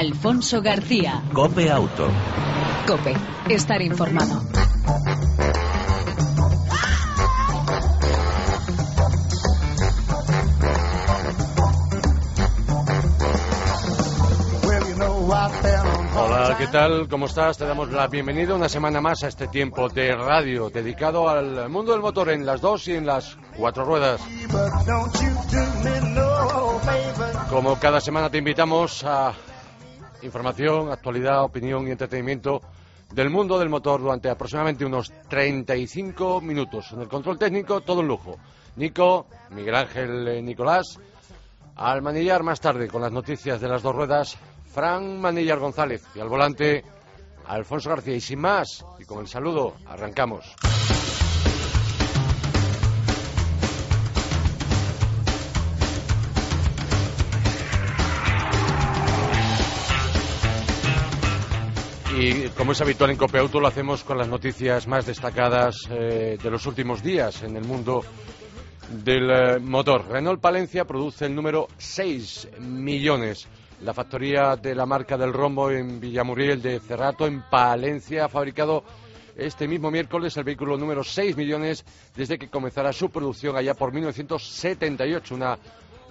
Alfonso García. Cope Auto. Cope, estar informado. Hola, ¿qué tal? ¿Cómo estás? Te damos la bienvenida una semana más a este tiempo de radio dedicado al mundo del motor en las dos y en las cuatro ruedas. Como cada semana te invitamos a información, actualidad, opinión y entretenimiento del mundo del motor durante aproximadamente unos 35 minutos. En el control técnico, todo un lujo. Nico, Miguel Ángel eh, Nicolás, al manillar más tarde con las noticias de las dos ruedas, Fran Manillar González y al volante, Alfonso García. Y sin más, y con el saludo, arrancamos. Y como es habitual en Copeauto, lo hacemos con las noticias más destacadas eh, de los últimos días en el mundo del eh, motor. Renault Palencia produce el número 6 millones. La factoría de la marca del rombo en Villamuriel de Cerrato, en Palencia, ha fabricado este mismo miércoles el vehículo número 6 millones desde que comenzara su producción allá por 1978. Una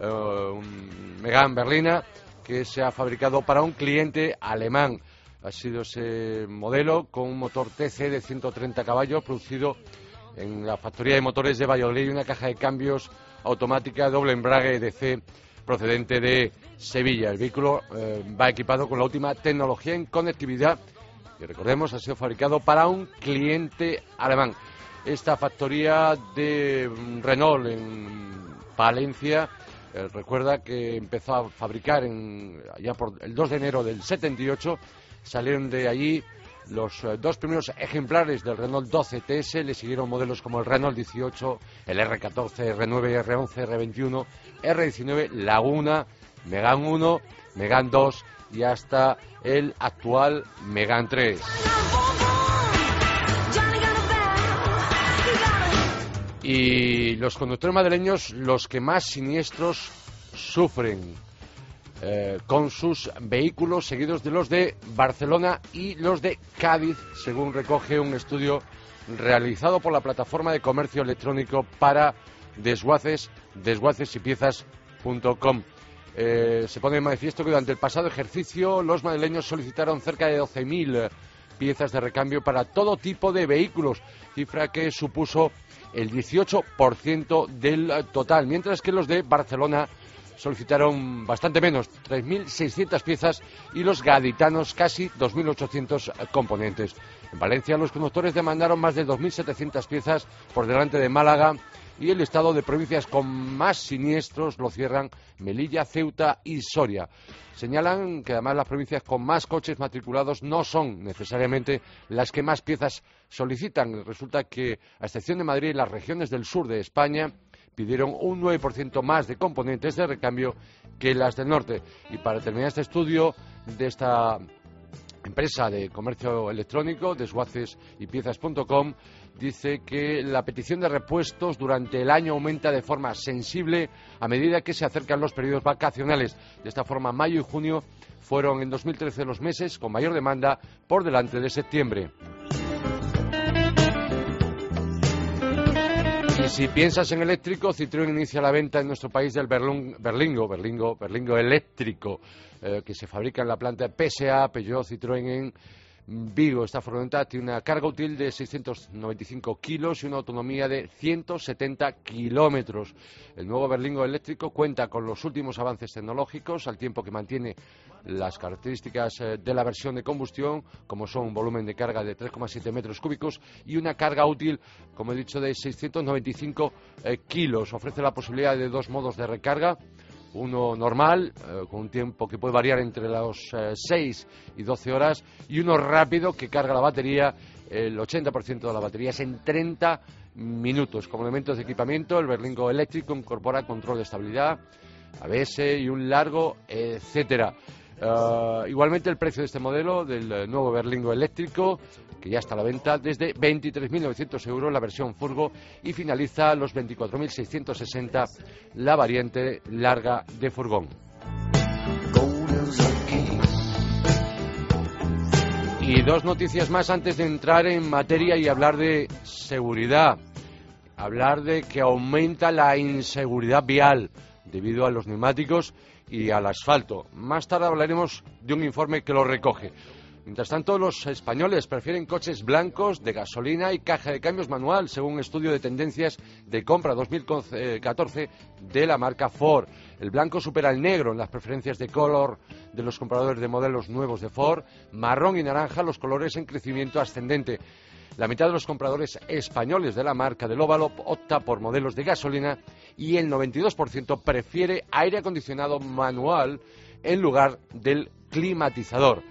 eh, un berlina que se ha fabricado para un cliente alemán ha sido ese modelo con un motor TC de 130 caballos producido en la factoría de motores de Valladolid y una caja de cambios automática doble embrague DC procedente de Sevilla. El vehículo eh, va equipado con la última tecnología en conectividad y recordemos ha sido fabricado para un cliente alemán. Esta factoría de Renault en Palencia eh, recuerda que empezó a fabricar en, ya por el 2 de enero del 78 Salieron de allí los eh, dos primeros ejemplares del Renault 12 TS, le siguieron modelos como el Renault 18, el R14, R9, R11, R21, R19, Laguna, Megane 1, Megane 2 y hasta el actual Megane 3. Y los conductores madrileños, los que más siniestros sufren eh, con sus vehículos seguidos de los de Barcelona y los de Cádiz, según recoge un estudio realizado por la plataforma de comercio electrónico para desguaces, desguaces y piezas.com. Eh, se pone en manifiesto que durante el pasado ejercicio los madrileños solicitaron cerca de 12.000 piezas de recambio para todo tipo de vehículos, cifra que supuso el 18% del total, mientras que los de Barcelona solicitaron bastante menos, 3.600 piezas, y los gaditanos casi 2.800 componentes. En Valencia los conductores demandaron más de 2.700 piezas por delante de Málaga y el estado de provincias con más siniestros lo cierran Melilla, Ceuta y Soria. Señalan que además las provincias con más coches matriculados no son necesariamente las que más piezas solicitan. Resulta que, a excepción de Madrid, las regiones del sur de España pidieron un 9% más de componentes de recambio que las del norte. Y para terminar este estudio de esta empresa de comercio electrónico, desguaces y piezas.com, dice que la petición de repuestos durante el año aumenta de forma sensible a medida que se acercan los periodos vacacionales. De esta forma, mayo y junio fueron en 2013 los meses con mayor demanda por delante de septiembre. Si piensas en eléctrico, Citroën inicia la venta en nuestro país del Berlingo, Berlingo, Berlingo eléctrico, eh, que se fabrica en la planta PSA, Peugeot, Citroën en Vigo. Esta furgoneta tiene una carga útil de 695 kilos y una autonomía de 170 kilómetros. El nuevo Berlingo eléctrico cuenta con los últimos avances tecnológicos, al tiempo que mantiene las características eh, de la versión de combustión, como son un volumen de carga de 3,7 metros cúbicos y una carga útil, como he dicho, de 695 eh, kilos. Ofrece la posibilidad de dos modos de recarga uno normal, eh, con un tiempo que puede variar entre los 6 eh, y 12 horas, y uno rápido que carga la batería, el 80% de la batería en 30 minutos. Como elementos de equipamiento, el Berlingo eléctrico incorpora control de estabilidad, ABS y un largo, etcétera. Eh, igualmente el precio de este modelo, del nuevo Berlingo eléctrico, que ya está a la venta, desde 23.900 euros la versión Furgo y finaliza los 24.660 la variante larga de furgón. dos noticias más antes de entrar en materia y hablar de seguridad. Hablar de que aumenta la inseguridad vial debido a los neumáticos y al asfalto. Más tarde hablaremos de un informe que lo recoge. Mientras tanto, los españoles prefieren coches blancos de gasolina y caja de cambios manual, según un estudio de tendencias de compra 2014 de la marca Ford. El blanco supera el negro en las preferencias de color de los compradores de modelos nuevos de Ford, marrón y naranja los colores en crecimiento ascendente. La mitad de los compradores españoles de la marca del óvalo opta por modelos de gasolina y el 92% prefiere aire acondicionado manual en lugar del climatizador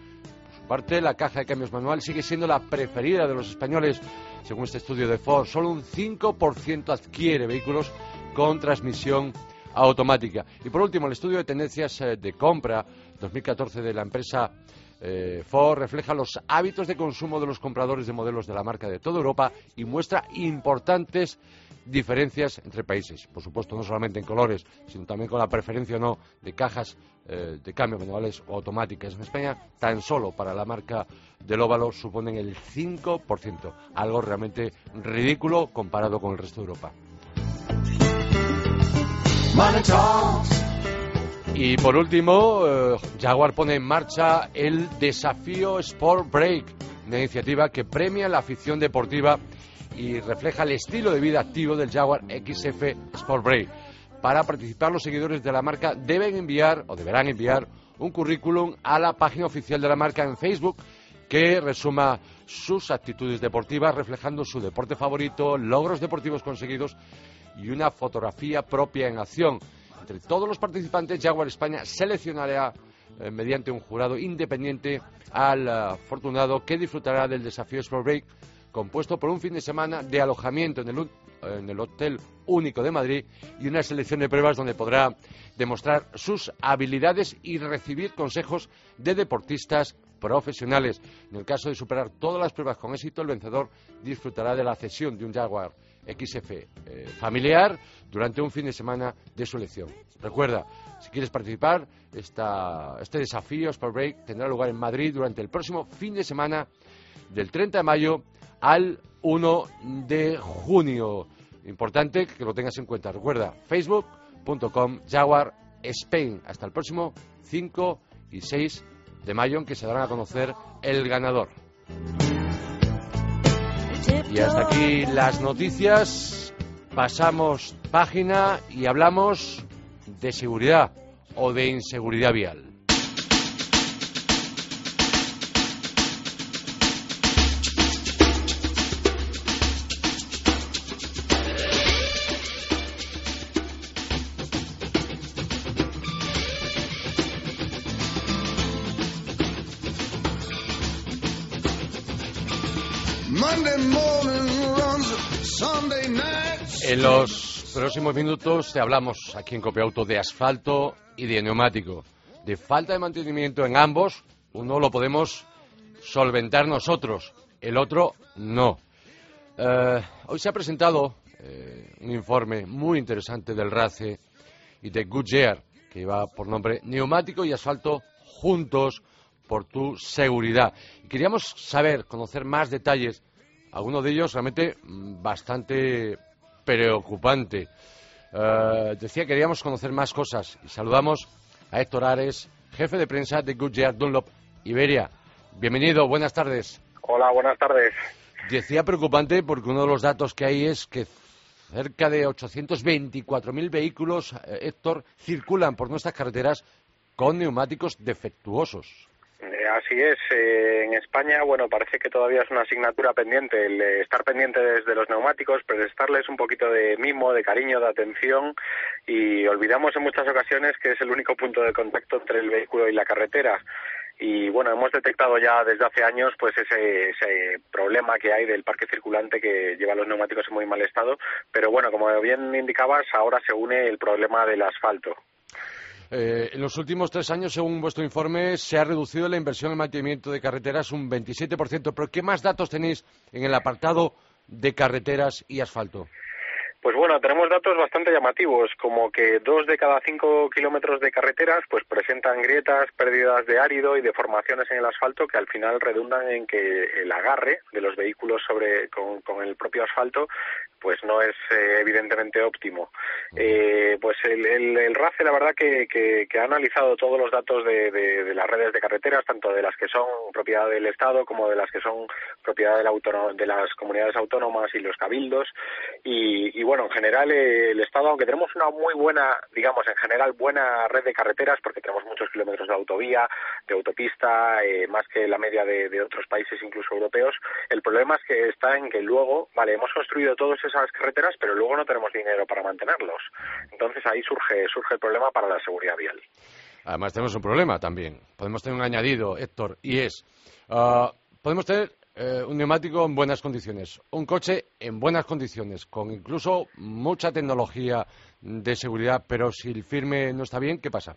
parte, la caja de cambios manual sigue siendo la preferida de los españoles. Según este estudio de Ford, solo un 5% adquiere vehículos con transmisión automática. Y por último, el estudio de tendencias eh, de compra 2014 de la empresa eh, Ford refleja los hábitos de consumo de los compradores de modelos de la marca de toda Europa y muestra importantes diferencias entre países. Por supuesto, no solamente en colores, sino también con la preferencia o no de cajas eh, de cambio manuales o automáticas. En España, tan solo para la marca del óvalo suponen el 5%, algo realmente ridículo comparado con el resto de Europa. Y por último, eh, Jaguar pone en marcha el desafío Sport Break, una iniciativa que premia la afición deportiva y refleja el estilo de vida activo del Jaguar XF Sport Break. Para participar, los seguidores de la marca deben enviar o deberán enviar un currículum a la página oficial de la marca en Facebook que resuma sus actitudes deportivas reflejando su deporte favorito, logros deportivos conseguidos y una fotografía propia en acción. Entre todos los participantes, Jaguar España seleccionará eh, mediante un jurado independiente al eh, afortunado que disfrutará del desafío Sport Break compuesto por un fin de semana de alojamiento en el, en el Hotel Único de Madrid y una selección de pruebas donde podrá demostrar sus habilidades y recibir consejos de deportistas profesionales. En el caso de superar todas las pruebas con éxito, el vencedor disfrutará de la cesión de un Jaguar XF eh, familiar durante un fin de semana de su elección. Recuerda, si quieres participar, este desafío Sport Break tendrá lugar en Madrid durante el próximo fin de semana del 30 de mayo al 1 de junio. Importante que lo tengas en cuenta. Recuerda, facebook.com Jaguar Spain. Hasta el próximo 5 y 6 de mayo en que se darán a conocer el ganador. Y hasta aquí las noticias. Pasamos página y hablamos de seguridad o de inseguridad vial. En los próximos minutos te hablamos aquí en Copiauto de asfalto y de neumático. De falta de mantenimiento en ambos, uno lo podemos solventar nosotros, el otro no. Eh, hoy se ha presentado eh, un informe muy interesante del RACE y de Goodyear, que va por nombre Neumático y Asfalto Juntos por tu Seguridad. Queríamos saber, conocer más detalles, algunos de ellos realmente mm, bastante preocupante. Eh, decía que queríamos conocer más cosas y saludamos a Héctor Ares, jefe de prensa de Goodyear Dunlop Iberia. Bienvenido, buenas tardes. Hola, buenas tardes. Decía preocupante porque uno de los datos que hay es que cerca de 824.000 vehículos, eh, Héctor, circulan por nuestras carreteras con neumáticos defectuosos. Eh, así es. Eh, en España, bueno, parece que todavía es una asignatura pendiente el estar pendiente desde los neumáticos, prestarles un poquito de mimo, de cariño, de atención y olvidamos en muchas ocasiones que es el único punto de contacto entre el vehículo y la carretera. Y bueno, hemos detectado ya desde hace años pues ese, ese problema que hay del parque circulante que lleva los neumáticos en muy mal estado. Pero bueno, como bien indicabas, ahora se une el problema del asfalto. Eh, en los últimos tres años, según vuestro informe, se ha reducido la inversión en mantenimiento de carreteras un 27%. ¿Pero qué más datos tenéis en el apartado de carreteras y asfalto? Pues bueno, tenemos datos bastante llamativos, como que dos de cada cinco kilómetros de carreteras pues presentan grietas, pérdidas de árido y deformaciones en el asfalto que al final redundan en que el agarre de los vehículos sobre con, el propio asfalto pues no es eh, evidentemente óptimo. Eh, pues el, el, RACE, la verdad, que, que, ha analizado todos los datos de, de, las redes de carreteras, tanto de las que son propiedad del Estado como de las que son propiedad del de las comunidades autónomas y los cabildos. Y, bueno, en general eh, el Estado, aunque tenemos una muy buena, digamos, en general buena red de carreteras, porque tenemos muchos kilómetros de autovía, de autopista, más que la media de, de otros países, incluso europeos, el problema es que está en que luego, vale, hemos construido todos esas carreteras, pero luego no tenemos dinero para mantenerlos. Entonces ahí surge, surge el problema para la seguridad vial. Además tenemos un problema también. Podemos tener un añadido, Héctor, y es, uh, podemos tener eh, un neumático en buenas condiciones, un coche en buenas condiciones, con incluso mucha tecnología de seguridad, pero si el firme no está bien, ¿qué pasa?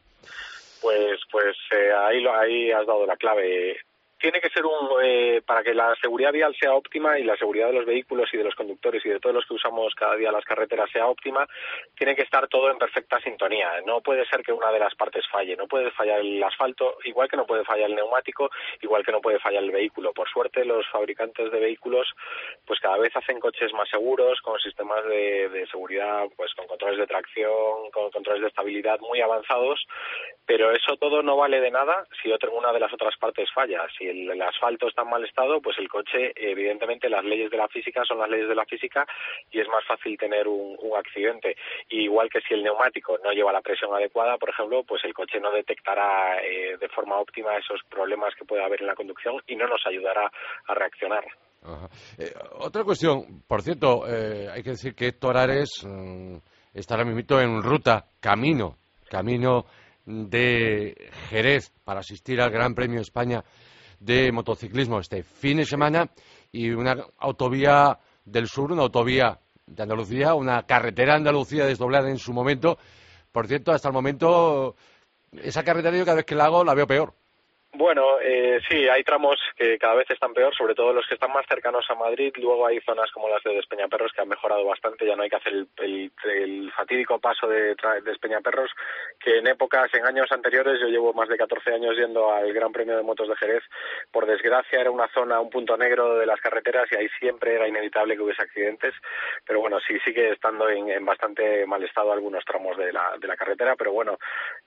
Pues, pues eh, ahí, ahí has dado la clave tiene que ser un eh, para que la seguridad vial sea óptima y la seguridad de los vehículos y de los conductores y de todos los que usamos cada día las carreteras sea óptima tiene que estar todo en perfecta sintonía. No puede ser que una de las partes falle. No puede fallar el asfalto igual que no puede fallar el neumático igual que no puede fallar el vehículo. Por suerte los fabricantes de vehículos pues cada vez hacen coches más seguros con sistemas de, seguridad pues con controles de tracción con controles de estabilidad muy avanzados pero eso todo no vale de nada si otra una de las otras partes falla el, asfalto está en mal estado, pues el coche, evidentemente, las leyes de la física son las leyes de la física y es más fácil tener un, accidente. igual que si el neumático no lleva la presión adecuada, por ejemplo, pues el coche no detectará eh, de forma óptima esos problemas que puede haber en la conducción y no nos ayudará a reaccionar. Eh, otra cuestión, por cierto, eh, hay que decir que Héctor Ares mm, está ahora mismo en ruta, camino, camino de Jerez para asistir al Gran Premio España de motociclismo este fin de semana y una autovía del sur, una autovía de Andalucía, una carretera Andalucía desdoblada en su momento. Por cierto, hasta el momento, esa carretera yo cada vez que la hago la veo peor. Bueno, eh, sí, hay tramos que cada vez están peor, sobre todo los que están más cercanos a Madrid. Luego hay zonas como las de Despeñaperros que han mejorado bastante. Ya no hay que hacer el, fatídico paso de, de Despeñaperros, que en épocas, en años anteriores, yo llevo más de 14 años yendo al Gran Premio de Motos de Jerez. Por desgracia, era una zona, un punto negro de las carreteras y ahí siempre era inevitable que hubiese accidentes. Pero bueno, sí sigue estando en, bastante mal estado algunos tramos de la, de la carretera. Pero bueno,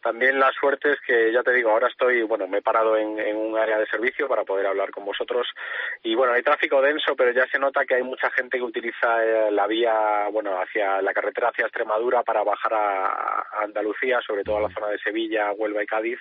también la suerte es que, ya te digo, ahora estoy, bueno, me he parado en, un área de servicio para poder hablar con vosotros. Y bueno, hay tráfico denso, pero ya se nota que hay mucha gente que utiliza eh, la vía, bueno, hacia la carretera hacia Extremadura para bajar a, Andalucía, sobre todo a la zona de Sevilla, Huelva y Cádiz.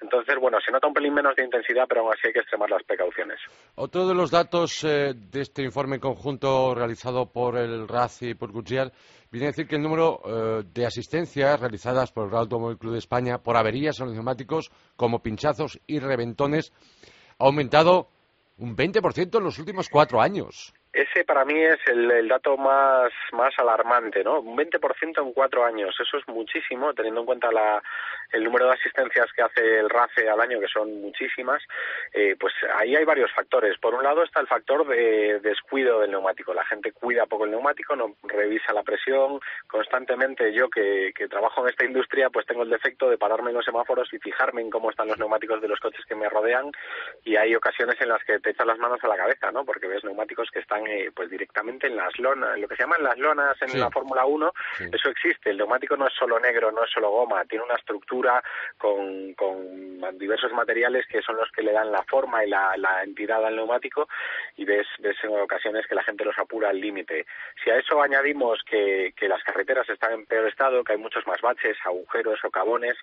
Entonces, bueno, se nota un pelín menos de intensidad, pero aún así hay que extremar las precauciones. Otro de los datos eh, de este informe conjunto realizado por el RAC y por Gutiérrez viene a decir que el número eh, de asistencias realizadas por el Real Automóvil Club de España por averías en los neumáticos, como pinchazos y reventones, ha aumentado un 20% en los últimos cuatro años. Ese para mí es el, dato más, más alarmante, ¿no? Un 20% en cuatro años, eso es muchísimo, teniendo en cuenta la, el número de asistencias que hace el RACE al año, que son muchísimas. Eh, pues ahí hay varios factores. Por un lado está el factor de descuido del neumático. La gente cuida poco el neumático, no revisa la presión constantemente. Yo que, que trabajo en esta industria, pues tengo el defecto de pararme en los semáforos y fijarme en cómo están los neumáticos de los coches que me rodean. Y hay ocasiones en las que te echas las manos a la cabeza, ¿no? Porque ves neumáticos que están eh, pues directamente en las lonas, lo que se llaman las lonas en la Fórmula 1, eso existe. El neumático no es solo negro, no es solo goma, tiene una estructura con, con diversos materiales que son los que le dan la forma y la, entidad al neumático y ves, ves en ocasiones que la gente los apura al límite. Si a eso añadimos que, que las carreteras están en peor estado, que hay muchos más baches, agujeros, socavones,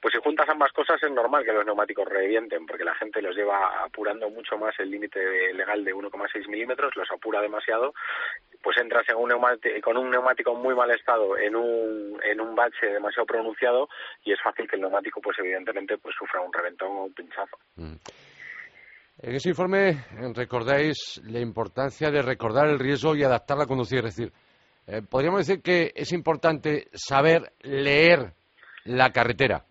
pues si juntas ambas cosas es normal que los neumáticos revienten, porque la gente los lleva apurando mucho más el límite legal de 1,6 milímetros, los apura demasiado, pues entras en un con un neumático en muy mal estado en un, en un bache demasiado pronunciado y es fácil que el neumático, pues evidentemente, pues sufra un reventón o un pinchazo. Mm. En ese informe recordáis la importancia de recordar el riesgo y adaptar la conducir. Es decir, eh, podríamos decir que es importante saber leer la carretera.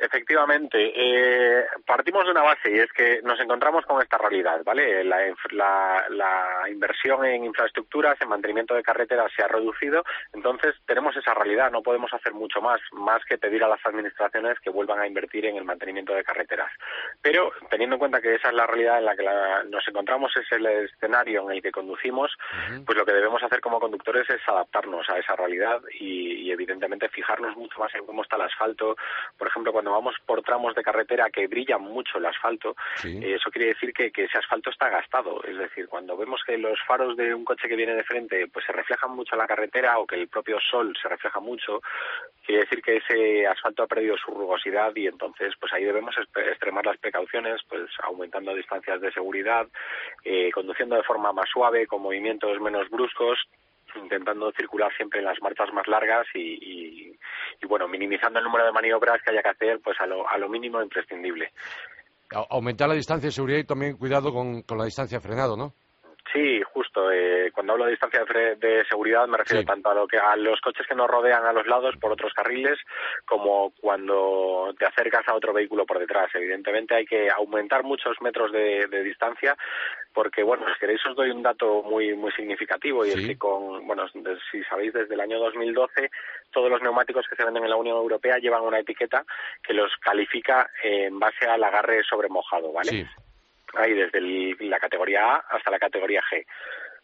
Efectivamente, eh, partimos de una base y es que nos encontramos con esta realidad, ¿vale? La, la, inversión en infraestructuras, en mantenimiento de carreteras se ha reducido, entonces tenemos esa realidad, no podemos hacer mucho más, más que pedir a las administraciones que vuelvan a invertir en el mantenimiento de carreteras. Pero teniendo en cuenta que esa es la realidad en la que nos encontramos, es el escenario en el que conducimos, pues lo que debemos hacer como conductores es adaptarnos a esa realidad y, y evidentemente fijarnos mucho más en cómo está el asfalto, por ejemplo, cuando vamos por tramos de carretera que brillan mucho el asfalto, eh, eso quiere decir que, ese asfalto está gastado. Es decir, cuando vemos que los faros de un coche que viene de frente pues se reflejan mucho en la carretera o que el propio sol se refleja mucho, quiere decir que ese asfalto ha perdido su rugosidad y entonces pues ahí debemos extremar las precauciones, pues aumentando distancias de seguridad, eh, conduciendo de forma más suave, con movimientos menos bruscos intentando circular siempre en las marchas más largas y, y, bueno, minimizando el número de maniobras que haya que hacer pues a lo, a lo mínimo imprescindible. Aumentar la distancia de seguridad y también cuidado con, con la distancia frenado, ¿no? Sí, justo. Eh, cuando hablo de distancia de, seguridad me refiero tanto a lo que a los coches que nos rodean a los lados por otros carriles como cuando te acercas a otro vehículo por detrás. Evidentemente hay que aumentar muchos metros de, distancia porque, bueno, si queréis os doy un dato muy muy significativo y es que con, bueno, si sabéis, desde el año 2012 todos los neumáticos que se venden en la Unión Europea llevan una etiqueta que los califica en base al agarre sobre mojado, ¿vale? Sí ahí desde la categoría A hasta la categoría G.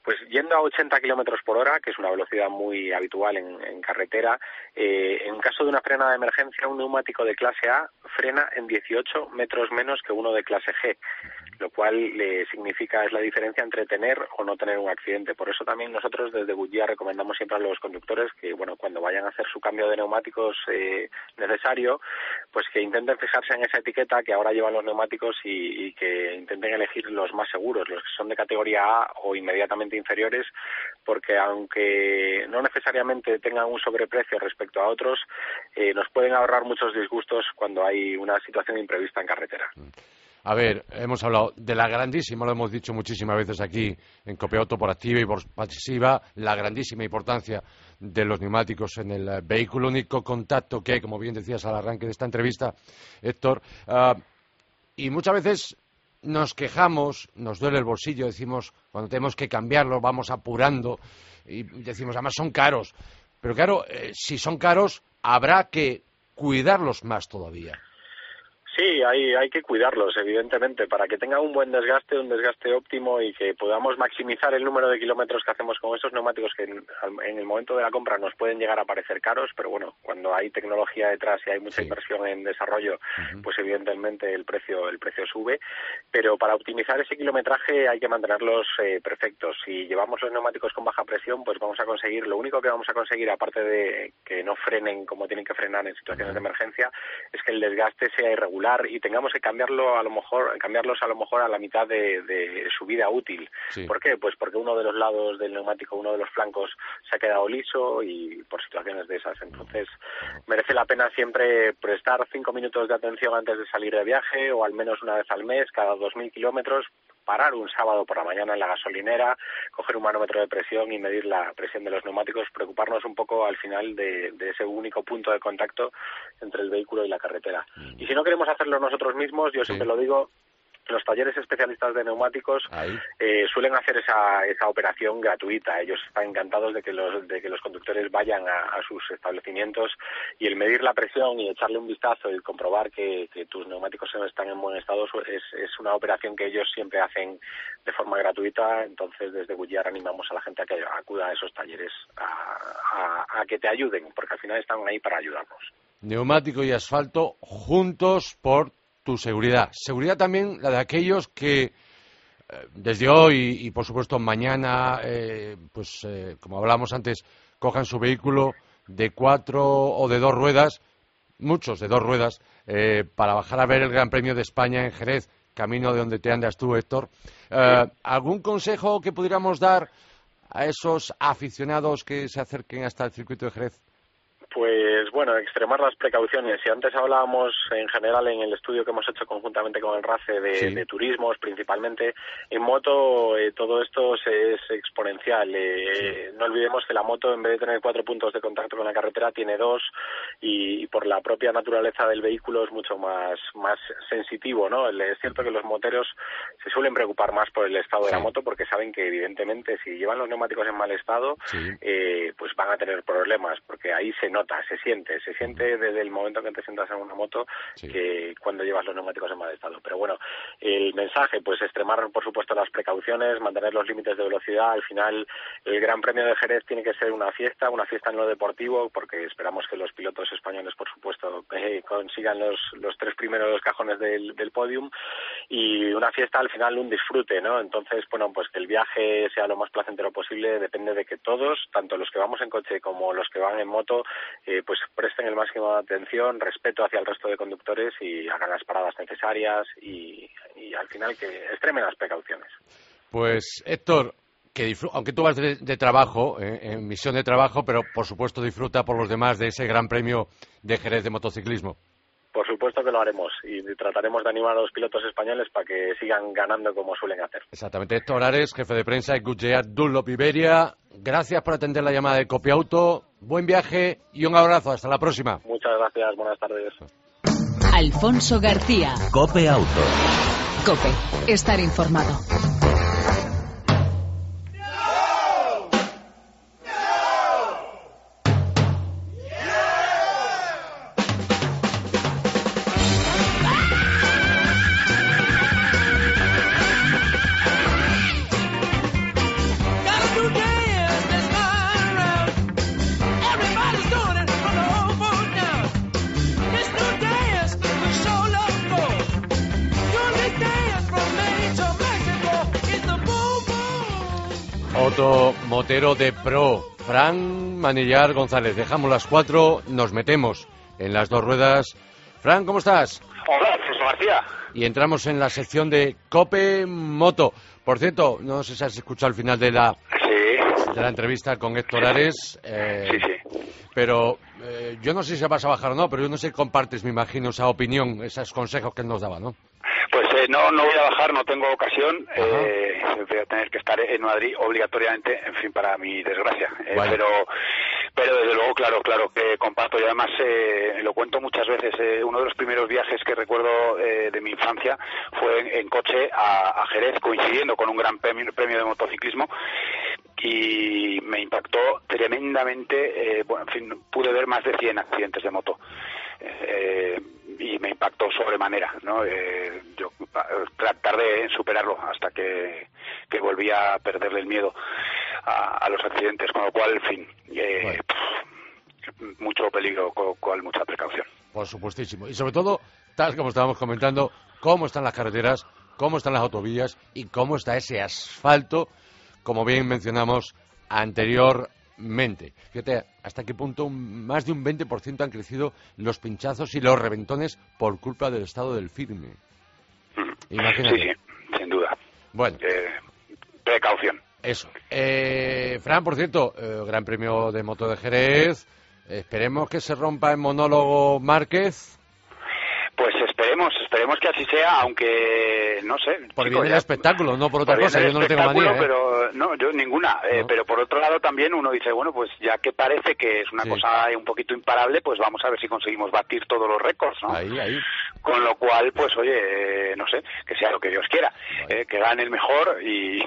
Pues yendo a 80 kilómetros por hora, que es una velocidad muy habitual en, carretera, eh, en caso de una frenada de emergencia, un neumático de clase A frena en 18 metros menos que uno de clase G, lo cual le significa es la diferencia entre tener o no tener un accidente. Por eso también nosotros desde Goodyear recomendamos siempre a los conductores que, bueno, cuando vayan a hacer su cambio de neumáticos eh, necesario, pues que intenten fijarse en esa etiqueta que ahora llevan los neumáticos y, y que intenten elegir los más seguros, los que son de categoría A o inmediatamente inferiores, porque aunque no necesariamente tengan un sobreprecio respecto a otros, eh, nos pueden ahorrar muchos disgustos cuando hay una situación imprevista en carretera. A ver, hemos hablado de la grandísima, lo hemos dicho muchísimas veces aquí en Copeauto por activa y por pasiva, la grandísima importancia de los neumáticos en el vehículo. Único contacto que, como bien decías al arranque de esta entrevista, Héctor, ah, y muchas veces nos quejamos, nos duele el bolsillo, decimos, cuando tenemos que cambiarlo, vamos apurando y decimos, además son caros. Pero claro, eh, si son caros, habrá que cuidarlos más todavía. Sí, hay, hay que cuidarlos, evidentemente, para que tengan un buen desgaste, un desgaste óptimo y que podamos maximizar el número de kilómetros que hacemos con esos neumáticos que en, el momento de la compra nos pueden llegar a parecer caros, pero bueno, cuando hay tecnología detrás y hay mucha inversión en desarrollo, pues evidentemente el precio el precio sube. Pero para optimizar ese kilometraje hay que mantenerlos eh, perfectos. Si llevamos los neumáticos con baja presión, pues vamos a conseguir, lo único que vamos a conseguir, aparte de que no frenen como tienen que frenar en situaciones de emergencia, es que el desgaste sea irregular y tengamos que cambiarlo a lo mejor cambiarlos a lo mejor a la mitad de, su vida útil. ¿Por qué? Pues porque uno de los lados del neumático, uno de los flancos se ha quedado liso y por situaciones de esas. Entonces merece la pena siempre prestar cinco minutos de atención antes de salir de viaje o al menos una vez al mes, cada dos mil kilómetros parar un sábado por la mañana en la gasolinera, coger un manómetro de presión y medir la presión de los neumáticos, preocuparnos un poco al final de, ese único punto de contacto entre el vehículo y la carretera. Mm. Y si no queremos hacerlo nosotros mismos, yo siempre lo digo, los talleres especialistas de neumáticos eh, suelen hacer esa, esa operación gratuita. Ellos están encantados de que los, de que los conductores vayan a, sus establecimientos y el medir la presión y echarle un vistazo y comprobar que, tus neumáticos están en buen estado es, es, una operación que ellos siempre hacen de forma gratuita. Entonces, desde Goodyear animamos a la gente a que acuda a esos talleres a, a que te ayuden, porque al final están ahí para ayudarnos. Neumático y asfalto juntos por tu seguridad. Seguridad también la de aquellos que eh, desde hoy y, por supuesto mañana, eh, pues eh, como hablábamos antes, cojan su vehículo de cuatro o de dos ruedas, muchos de dos ruedas, para bajar a ver el Gran Premio de España en Jerez, camino de donde te andas tú, Héctor. ¿Algún consejo que pudiéramos dar a esos aficionados que se acerquen hasta el circuito de Jerez? Pues bueno, extremar las precauciones. Si antes hablábamos en general en el estudio que hemos hecho conjuntamente con el RACE de, turismos principalmente, en moto eh, todo esto es exponencial. Eh, no olvidemos que la moto en vez de tener cuatro puntos de contacto con la carretera tiene dos y, por la propia naturaleza del vehículo es mucho más, más sensitivo. ¿no? Es cierto que los moteros se suelen preocupar más por el estado de la moto porque saben que evidentemente si llevan los neumáticos en mal estado eh, pues van a tener problemas porque ahí se nota se siente, se siente desde el momento que te sientas en una moto que cuando llevas los neumáticos en mal estado. Pero bueno, el mensaje, pues extremar por supuesto las precauciones, mantener los límites de velocidad. Al final, el Gran Premio de Jerez tiene que ser una fiesta, una fiesta en lo deportivo, porque esperamos que los pilotos españoles, por supuesto, eh, consigan los, los tres primeros cajones del, del podium y una fiesta al final un disfrute, ¿no? Entonces, bueno, pues que el viaje sea lo más placentero posible depende de que todos, tanto los que vamos en coche como los que van en moto, eh, pues presten el máximo de atención, respeto hacia el resto de conductores y hagan las paradas necesarias y, al final que extremen las precauciones. Pues Héctor, que aunque tú vas de, trabajo, eh, en misión de trabajo, pero por supuesto disfruta por los demás de ese gran premio de Jerez de motociclismo. Por supuesto que lo haremos y trataremos de animar a los pilotos españoles para que sigan ganando como suelen hacer. Exactamente. Héctor Ares, jefe de prensa de Goodyear Dunlop Iberia. Gracias por atender la llamada de Copiauto. Buen viaje y un abrazo. Hasta la próxima. Muchas gracias. Buenas tardes. Alfonso García. Cope Auto. Cope. Estar informado. Motero de pro, Fran Manillar González. Dejamos las cuatro, nos metemos en las dos ruedas. Fran, ¿cómo estás? Hola, Alfonso García. Y entramos en la sección de Cope Moto. Por cierto, no sé si has escuchado el final de la, de la entrevista con Héctor Ares. Eh, sí, sí. Pero eh, yo no sé si vas a bajar o no, pero yo no sé si compartes, me imagino, esa opinión, esos consejos que él nos daba, ¿no? Pues eh, no, no voy a bajar, no tengo ocasión. Eh, voy a tener que estar en Madrid obligatoriamente, en fin, para mi desgracia. Eh, pero, pero desde luego, claro, claro que comparto. Y además eh, lo cuento muchas veces. uno de los primeros viajes que recuerdo de mi infancia fue en, coche a, Jerez, coincidiendo con un gran premio, premio de motociclismo y me impactó tremendamente. bueno, en fin, pude ver más de 100 accidentes de moto. Eh, y me impactó sobremanera, ¿no? Eh, yo tardé en superarlo hasta que, que volví a perderle el miedo a, los accidentes, con lo cual, en fin, eh, mucho peligro, con cual mucha precaución. Por supuestísimo. Y sobre todo, tal como estábamos comentando, cómo están las carreteras, cómo están las autovías y cómo está ese asfalto, como bien mencionamos anterior mente. Fíjate hasta qué punto más de un 20% han crecido los pinchazos y los reventones por culpa del estado del firme. Imagínate. Sí, sí, sin duda. Bueno. Eh, precaución. Eso. Eh, Fran, por cierto, eh, Gran Premio de Moto de Jerez. Esperemos que se rompa el monólogo Márquez. Pues esperemos, esperemos que así sea, aunque no sé. Por bien el espectáculo, no por otra cosa, yo no le tengo manía. Pero no, yo ninguna. Eh, pero por otro lado también uno dice, bueno, pues ya que parece que es una cosa un poquito imparable, pues vamos a ver si conseguimos batir todos los récords, ¿no? Ahí, ahí. Con lo cual, pues oye, eh, no sé, que sea lo que Dios quiera, eh, que gane el mejor y,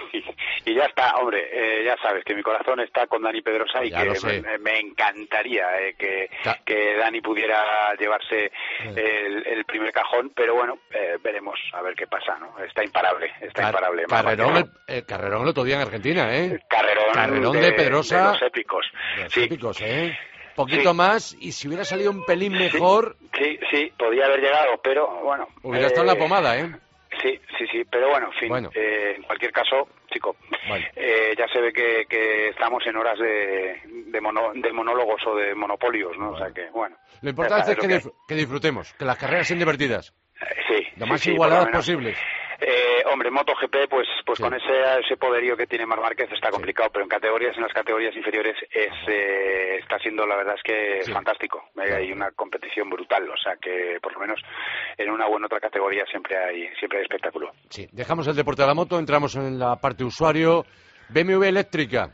y, ya está. Hombre, ya sabes que mi corazón está con Dani Pedrosa y que me, encantaría que, que Dani pudiera llevarse el, el, primer cajón, pero bueno, veremos a ver qué pasa, ¿no? Está imparable, está imparable. Carrerón, el, carrerón el otro día en Argentina, ¿eh? Carrerón, de, Pedrosa. los épicos. sí. épicos, ¿eh? Poquito más y si hubiera salido un pelín mejor. Sí, sí, podía haber llegado, pero bueno. Hubiera estado en la eh, pomada, ¿eh? Sí, sí, sí, pero bueno, en fin, eh, en cualquier caso, chico, eh, ya se ve que, que, estamos en horas de, de, monólogos o de monopolios, ¿no? O sea que, bueno. Lo importante es, que, que, disfrutemos, que las carreras sean divertidas. sí. Lo más igualadas posibles. Eh, hombre, MotoGP, pues, pues con ese, ese poderío que tiene Mar Márquez está complicado, pero en categorías, en las categorías inferiores es, eh, está siendo, la verdad es que fantástico. Hay una competición brutal, o sea que por lo menos en una u otra categoría siempre hay, siempre hay espectáculo. Sí, dejamos el deporte de la moto, entramos en la parte usuario. BMW eléctrica.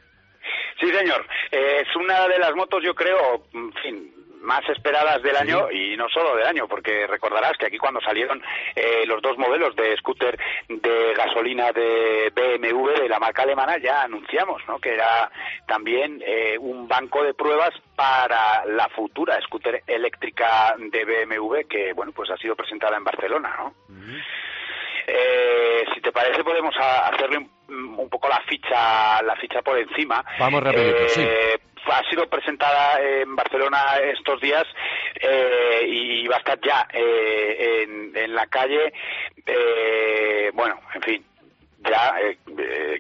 Sí, señor. Eh, es una de las motos, yo creo, en fin, más esperadas del año y no solo del año, porque recordarás que aquí cuando salieron eh, los dos modelos de scooter de gasolina de BMW de la marca alemana ya anunciamos ¿no? que era también eh, un banco de pruebas para la futura scooter eléctrica de BMW que bueno pues ha sido presentada en Barcelona, ¿no? Eh, si te parece podemos hacerle un, poco la ficha la ficha por encima. Vamos rapidito, sí ha sido presentada en Barcelona estos días eh, y va a estar ya eh, en, la calle. Eh, bueno, en fin, ya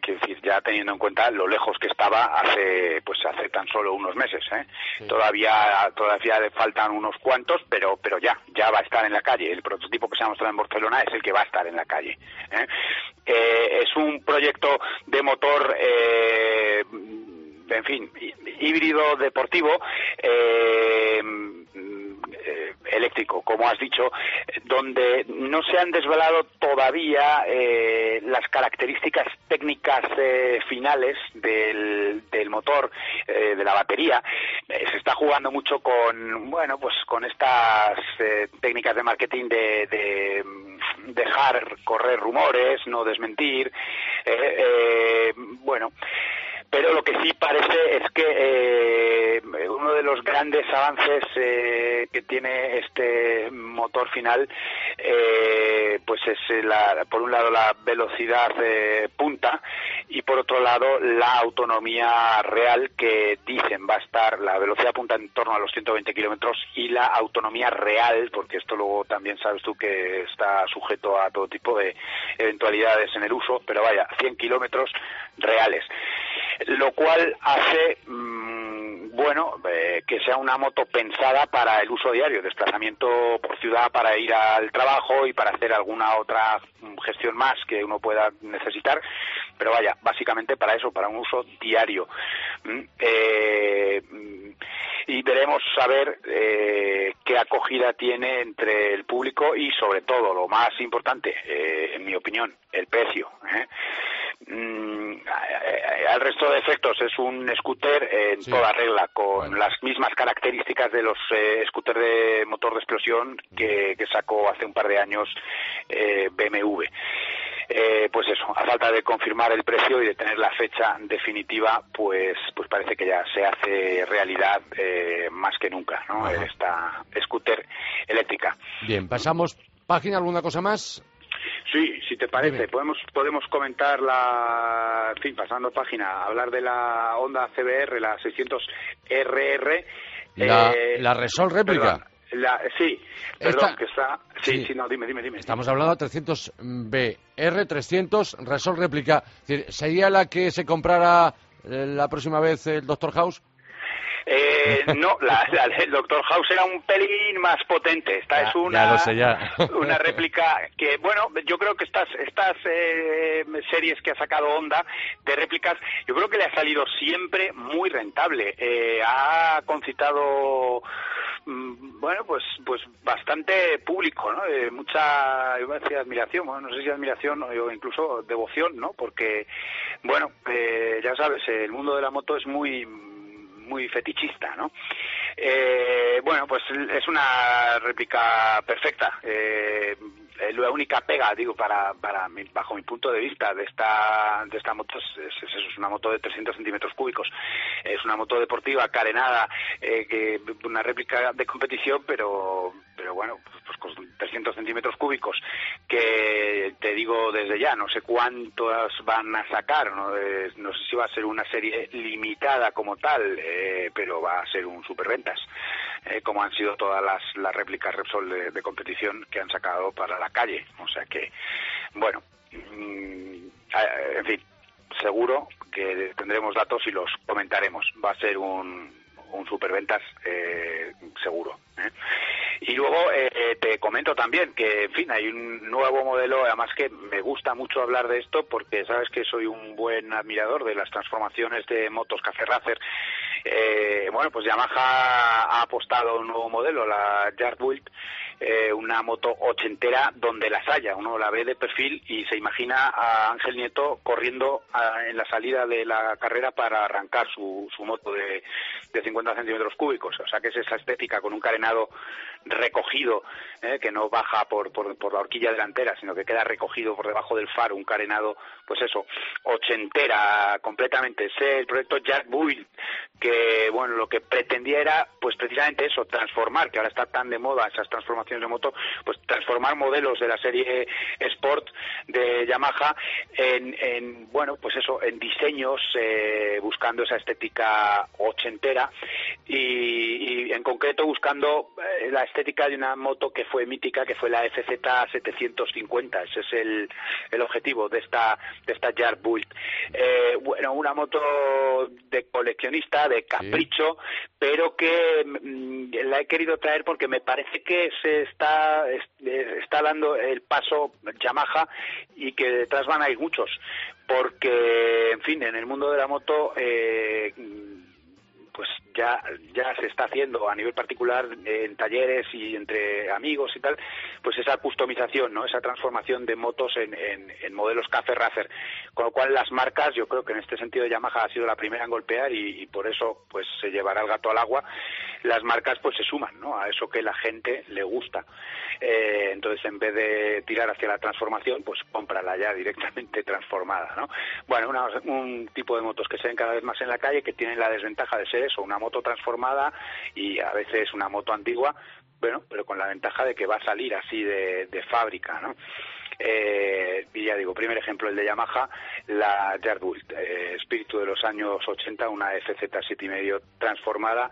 quiero decir ya teniendo en cuenta lo lejos que estaba hace pues hace tan solo unos meses todavía todavía le faltan unos cuantos pero pero ya ya va a estar en la calle. El prototipo que se ha mostrado en Barcelona es el que va a estar en la calle es un proyecto de motor en fin, híbrido deportivo eh, eh, eléctrico, como has dicho, donde no se han desvelado todavía eh, las características técnicas finales del, del motor, de la batería. se está jugando mucho con, bueno, pues con estas técnicas de marketing de, de dejar correr rumores, no desmentir. bueno, pero lo que sí parece es que eh, uno de los grandes avances eh, que tiene este motor final eh, pues es la, por un lado la velocidad punta y por otro lado la autonomía real que dicen va a estar la velocidad punta en torno a los 120 kilómetros y la autonomía real porque esto luego también sabes tú que está sujeto a todo tipo de eventualidades en el uso pero vaya 100 kilómetros reales. Lo cual hace mm, bueno eh, que sea una moto pensada para el uso diario, desplazamiento por ciudad para ir al trabajo y para hacer alguna otra gestión más que uno pueda necesitar, pero vaya, básicamente para eso, para un uso diario. Mm, eh, y veremos saber eh, qué acogida tiene entre el público y sobre todo, lo más importante, en mi opinión, el precio. Mm, al resto de efectos es un scooter en toda regla, con las mismas características de los eh, scooters de motor de explosión que, sacó hace un par de años eh, BMW. Eh, pues eso, a falta de confirmar el precio y de tener la fecha definitiva, pues, pues parece que ya se hace realidad más que nunca, ¿no? Esta scooter eléctrica. Bien, pasamos página, ¿alguna cosa más? Sí, si te parece, podemos podemos comentar la, en fin, pasando página, hablar de la Honda CBR, la 600 RR. La, eh, la Resol réplica. sí, perdón, que está... Sí, sí, no, dime, dime, dime. Estamos hablando de 300B, R300, Resol réplica. ¿Sería la que se comprara eh, la próxima vez el Doctor House? Eh, no, la, del Doctor House era un pelín más potente. Esta es una, una réplica que, bueno, yo creo que estas, estas eh, series que ha sacado Honda de réplicas, yo creo que le ha salido siempre muy rentable. Eh, ha concitado mm, bueno, pues pues bastante público, ¿no? mucha, yo decía admiración, bueno, no sé si admiración o incluso devoción, ¿no? Porque, bueno, ya sabes, el mundo de la moto es muy muy fetichista, ¿no? Eh, bueno, pues es una réplica perfecta. Eh, la única pega, digo, para, para bajo mi punto de vista de esta, de esta moto es, es, una moto de 300 centímetros cúbicos. Es una moto deportiva, carenada, eh, que una réplica de competición, pero, bueno, pues, con 300 centímetros cúbicos, que te digo desde ya, no sé cuántos van a sacar, no, eh, no sé si va a ser una serie limitada como tal, eh, pero va a ser un superventas. Eh, como han sido todas las, las réplicas Repsol de, competición que han sacado para la calle. O sea que, bueno, mm, en fin, seguro que tendremos datos y los comentaremos. Va a ser un, un superventas eh, seguro. ¿eh? Y luego eh, te comento también que, en fin, hay un nuevo modelo, además que me gusta mucho hablar de esto porque sabes que soy un buen admirador de las transformaciones de motos Café Racer. Eh, bueno, pues Yamaha ha apostado a un nuevo modelo, la Yardbuild, eh, una moto ochentera donde las haya. Uno la ve de perfil y se imagina a Ángel Nieto corriendo en la salida de la carrera para arrancar su, su moto de, de 50 centímetros cúbicos. O sea que es esa estética con un carenado recogido, eh, que no baja por, por, por, la horquilla delantera, sino que queda recogido por debajo del faro, un carenado, pues eso, ochentera completamente. Es el proyecto Jack Build, que, bueno, lo que pretendía era, pues precisamente eso, transformar, que ahora está tan de moda esas transformaciones de moto, pues transformar modelos de la serie Sport de Yamaha en, en bueno, pues eso, en diseños, eh, buscando esa estética ochentera y, y en concreto buscando eh, la estética de una moto que fue mítica, que fue la FZ 750. Ese es el, el objetivo de esta de esta Yard Build. Eh, bueno, una moto de coleccionista, de capricho, pero que mm, la he querido traer porque me parece que está está dando el paso Yamaha y que detrás van a ir muchos, porque en fin, en el mundo de la moto eh, pues ya, ya se está haciendo a nivel particular en talleres y entre amigos y tal, pues esa customización, ¿no? Esa transformación de motos en, en, modelos Café Racer. Con lo cual las marcas, yo creo que en este sentido Yamaha ha sido la primera en golpear y, por eso pues se llevará el gato al agua. Las marcas pues se suman, ¿no? A eso que la gente le gusta. Eh, entonces en vez de tirar hacia la transformación, pues cómprala ya directamente transformada, ¿no? Bueno, un tipo de motos que se ven cada vez más en la calle que tienen la desventaja de ser eso, una moto transformada y a veces una moto antigua, bueno, pero con la ventaja de que va a salir así de, fábrica, ¿no? Eh, y ya digo, primer ejemplo el de Yamaha, la Yardult, eh, espíritu de los años 80, una FZ medio transformada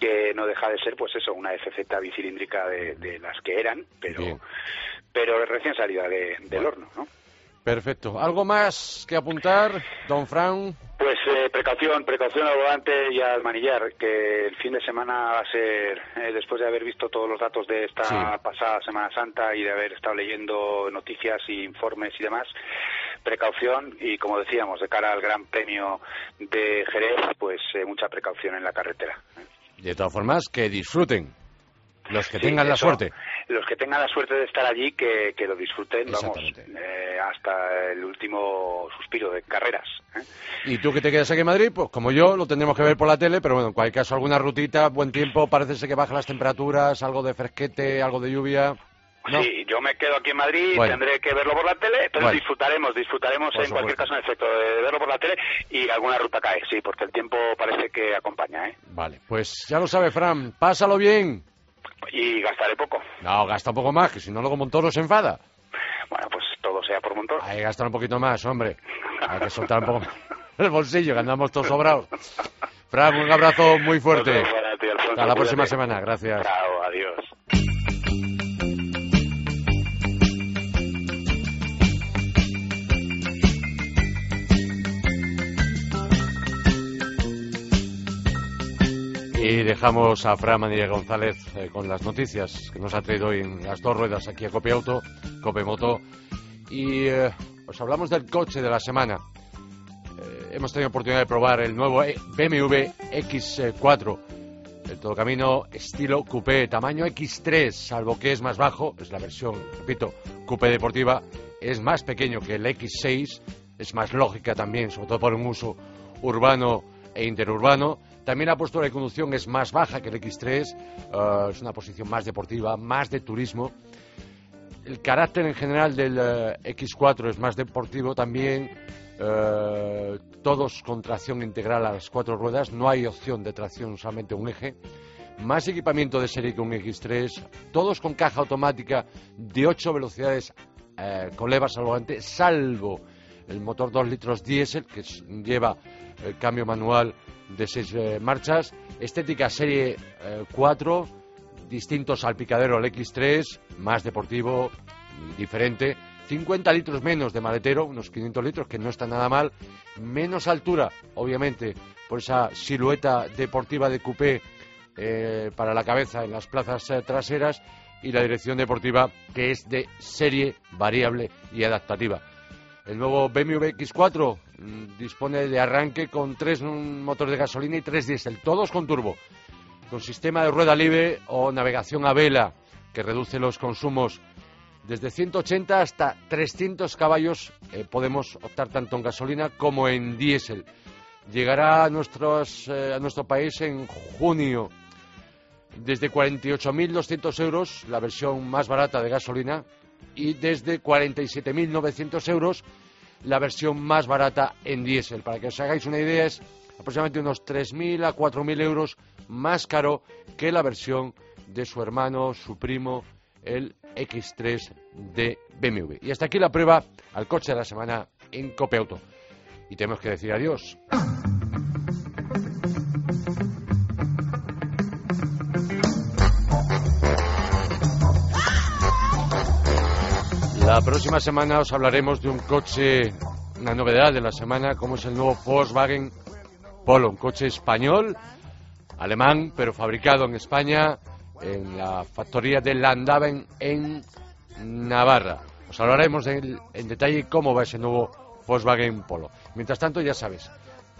que no deja de ser, pues eso, una FZ bicilíndrica de, las que eran, pero, pero recién salida del horno, ¿no? Perfecto. ¿Algo más que apuntar, don Fran? Pues eh, precaución, precaución al volante y al manillar, que el fin de semana va a ser, eh, después de haber visto todos los datos de esta pasada Semana Santa y de haber estado leyendo noticias e informes y demás, precaución y como decíamos, de cara al Gran Premio de Jerez, pues eh, mucha precaución en la carretera. De todas formas, que disfruten. Los que tengan la suerte. Los que tengan la suerte de estar allí, que, lo disfruten, vamos, eh, hasta el último suspiro de carreras. ¿eh? Y tú que te quedas aquí en Madrid, pues como yo, lo tendremos que ver por la tele, pero bueno, en cualquier caso, alguna rutita, buen tiempo, parece ser que bajan las temperaturas, algo de fresquete, algo de lluvia. Sí, yo me quedo aquí en Madrid, tendré que verlo por la tele, pero disfrutaremos, disfrutaremos en cualquier caso en efecto de verlo por la tele y alguna ruta cae, sí, porque el tiempo parece que acompaña, ¿eh? Vale, pues ya lo sabe Fran, pásalo bien. Y gastaré poco. No, gasta un poco más, que si no luego Montoro se enfada. Bueno, pues todo sea por Montoro. Hay que gastar un poquito más, hombre. Hay que soltar un poco más el bolsillo, que andamos todos sobrados. Fran, un abrazo muy fuerte. Hasta la próxima semana, gracias. Chao, adiós. Y dejamos a Fran Manilla González eh, con las noticias que nos ha traído hoy en las dos ruedas aquí a Cope Auto. Y eh, os hablamos del coche de la semana. Eh, hemos tenido oportunidad de probar el nuevo BMW X4, el todo camino estilo coupé, tamaño X3, salvo que es más bajo, es la versión, repito, coupé deportiva, es más pequeño que el X6, es más lógica también, sobre todo por un uso urbano e interurbano también la postura de conducción es más baja que el X3, eh, es una posición más deportiva, más de turismo. El carácter en general del eh, X4 es más deportivo también, eh, todos con tracción integral a las cuatro ruedas, no hay opción de tracción solamente un eje. Más equipamiento de serie que un X3, todos con caja automática de 8 velocidades con levas al volante, salvo el motor 2 litros diésel que lleva el cambio manual de seis eh, marchas, estética serie 4, eh, distinto salpicadero al X3, más deportivo, diferente, 50 litros menos de maletero, unos 500 litros, que no está nada mal, menos altura, obviamente, por esa silueta deportiva de coupé eh, para la cabeza en las plazas traseras y la dirección deportiva que es de serie variable y adaptativa. El nuevo BMW X4 mm, dispone de arranque con tres motores de gasolina y tres diésel, todos con turbo, con sistema de rueda libre o navegación a vela que reduce los consumos desde 180 hasta 300 caballos. Eh, podemos optar tanto en gasolina como en diésel. Llegará a, nuestros, a nuestro país en junio desde 48.200 euros la versión más barata de gasolina y desde 47.900 euros la versión más barata en diésel. Para que os hagáis una idea, es aproximadamente unos 3.000 a 4.000 euros más caro que la versión de su hermano, su primo, el X3 de BMW. Y hasta aquí la prueba al coche de la semana en Copeauto. Y tenemos que decir adiós. La próxima semana os hablaremos de un coche, una novedad de la semana, como es el nuevo Volkswagen Polo, un coche español, alemán, pero fabricado en España, en la factoría de Landaven en Navarra. Os hablaremos en detalle cómo va ese nuevo Volkswagen Polo. Mientras tanto, ya sabes,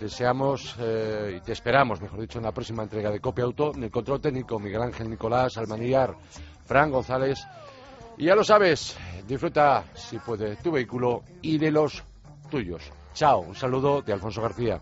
deseamos eh, y te esperamos, mejor dicho, en la próxima entrega de Copia Auto, en el control técnico Miguel Ángel Nicolás Almanillar, Fran González y ya lo sabes, disfruta, si puede, tu vehículo y de los tuyos. Chao, un saludo de Alfonso García.